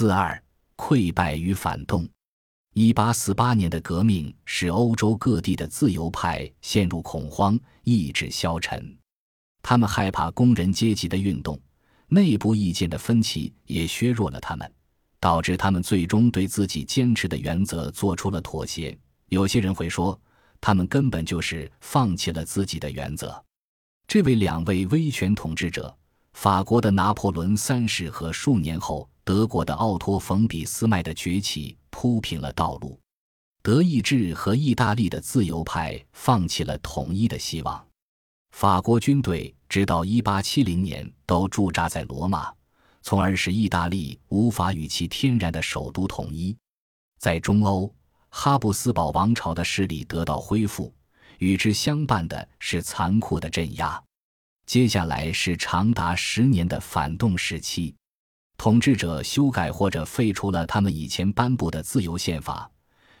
四二溃败与反动。一八四八年的革命使欧洲各地的自由派陷入恐慌，意志消沉。他们害怕工人阶级的运动，内部意见的分歧也削弱了他们，导致他们最终对自己坚持的原则做出了妥协。有些人会说，他们根本就是放弃了自己的原则。这位两位威权统治者，法国的拿破仑三世和数年后德国的奥托·冯·俾斯麦的崛起铺平了道路。德意志和意大利的自由派放弃了统一的希望。法国军队直到1870年都驻扎在罗马，从而使意大利无法与其天然的首都统一。在中欧。哈布斯堡王朝的势力得到恢复，与之相伴的是残酷的镇压。接下来是长达十年的反动时期，统治者修改或者废除了他们以前颁布的自由宪法，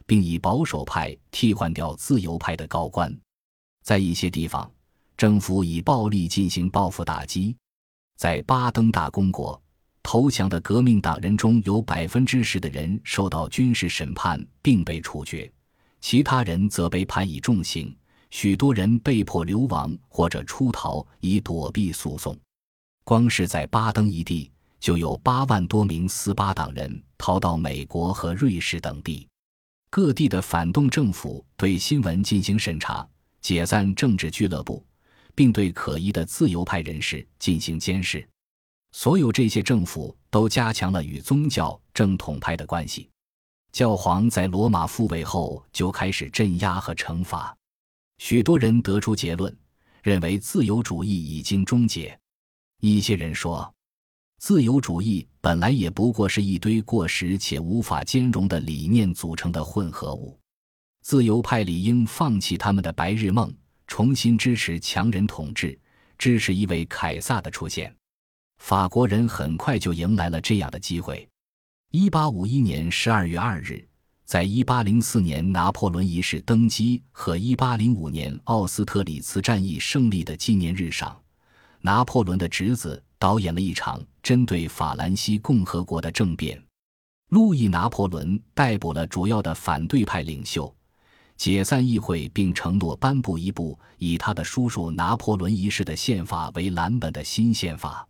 并以保守派替换掉自由派的高官。在一些地方，政府以暴力进行报复打击。在巴登大公国。投降的革命党人中有百分之十的人受到军事审判并被处决，其他人则被判以重刑。许多人被迫流亡或者出逃以躲避诉讼。光是在巴登一地，就有八万多名斯巴党人逃到美国和瑞士等地。各地的反动政府对新闻进行审查，解散政治俱乐部，并对可疑的自由派人士进行监视。所有这些政府都加强了与宗教正统派的关系。教皇在罗马复位后就开始镇压和惩罚。许多人得出结论，认为自由主义已经终结。一些人说，自由主义本来也不过是一堆过时且无法兼容的理念组成的混合物。自由派理应放弃他们的白日梦，重新支持强人统治，支持一位凯撒的出现。法国人很快就迎来了这样的机会。一八五一年十二月二日，在一八零四年拿破仑一世登基和一八零五年奥斯特里茨战役胜利的纪念日上，拿破仑的侄子导演了一场针对法兰西共和国的政变。路易·拿破仑逮捕了主要的反对派领袖，解散议会，并承诺颁布一部以他的叔叔拿破仑一世的宪法为蓝本的新宪法。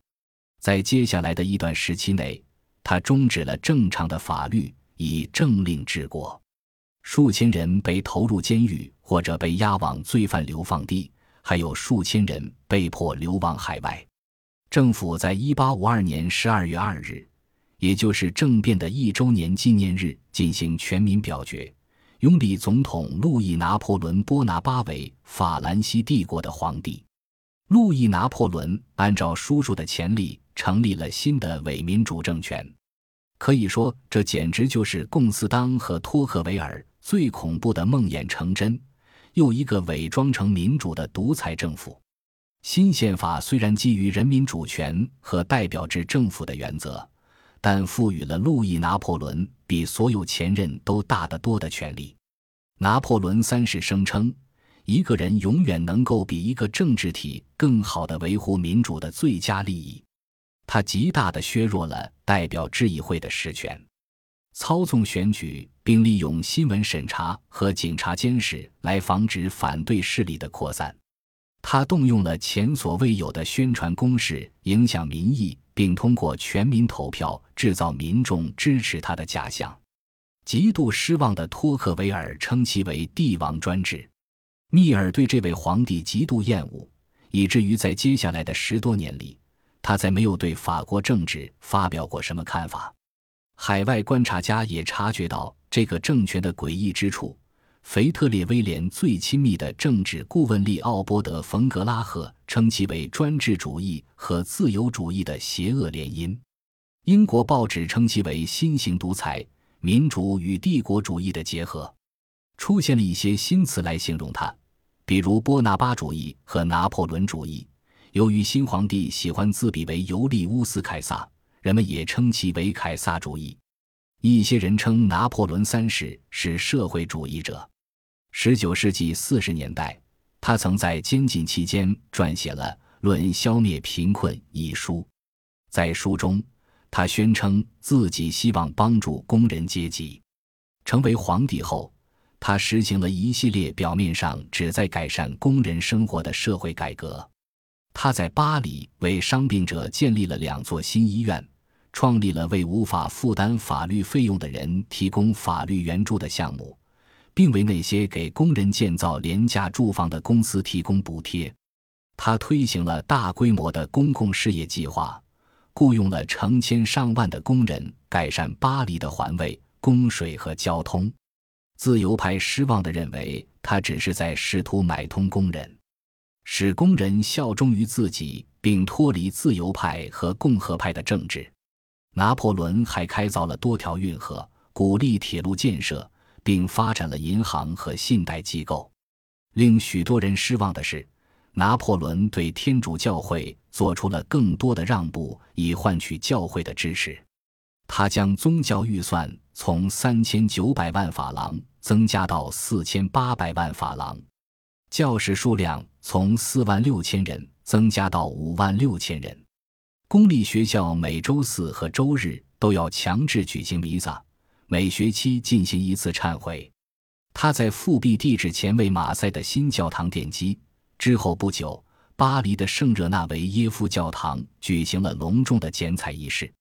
在接下来的一段时期内，他终止了正常的法律，以政令治国。数千人被投入监狱或者被押往罪犯流放地，还有数千人被迫流亡海外。政府在1852年12月2日，也就是政变的一周年纪念日，进行全民表决，拥立总统路易·拿破仑·波拿巴为法兰西帝国的皇帝。路易·拿破仑按照叔叔的潜力。成立了新的伪民主政权，可以说，这简直就是贡斯当和托克维尔最恐怖的梦魇成真。又一个伪装成民主的独裁政府。新宪法虽然基于人民主权和代表制政府的原则，但赋予了路易·拿破仑比所有前任都大得多的权利。拿破仑三世声称，一个人永远能够比一个政治体更好地维护民主的最佳利益。他极大地削弱了代表制议会的实权，操纵选举，并利用新闻审查和警察监视来防止反对势力的扩散。他动用了前所未有的宣传攻势，影响民意，并通过全民投票制造民众支持他的假象。极度失望的托克维尔称其为帝王专制。密尔对这位皇帝极度厌恶，以至于在接下来的十多年里。他再没有对法国政治发表过什么看法。海外观察家也察觉到这个政权的诡异之处。腓特烈威廉最亲密的政治顾问利奥波德·冯·格拉赫称其为专制主义和自由主义的邪恶联姻。英国报纸称其为新型独裁、民主与帝国主义的结合。出现了一些新词来形容它，比如波拿巴主义和拿破仑主义。由于新皇帝喜欢自比为尤利乌斯·凯撒，人们也称其为凯撒主义。一些人称拿破仑三世是社会主义者。十九世纪四十年代，他曾在监禁期间撰写了《论消灭贫困》一书。在书中，他宣称自己希望帮助工人阶级。成为皇帝后，他实行了一系列表面上旨在改善工人生活的社会改革。他在巴黎为伤病者建立了两座新医院，创立了为无法负担法律费用的人提供法律援助的项目，并为那些给工人建造廉价住房的公司提供补贴。他推行了大规模的公共事业计划。雇佣了成千上万的工人，改善巴黎的环卫、供水和交通。自由派失望地认为，他只是在试图买通工人，使工人效忠于自己，并脱离自由派和共和派的政治。拿破仑还开凿了多条运河，鼓励铁路建设，并发展了银行和信贷机构。令许多人失望的是。拿破仑对天主教会做出了更多的让步，以换取教会的支持。他将宗教预算从三千九百万法郎增加到四千八百万法郎，教士数量从四万六千人增加到五万六千人。公立学校每周四和周日都要强制举行弥撒，每学期进行一次忏悔。他在复辟地址前为马赛的新教堂奠基。之后不久，巴黎的圣热那维耶夫教堂举行了隆重的剪彩仪式。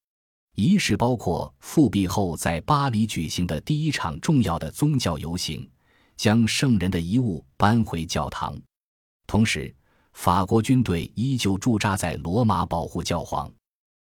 仪式包括复辟后在巴黎举行的第一场重要的宗教游行，将圣人的遗物搬回教堂。同时，法国军队依旧驻扎在罗马保护教皇。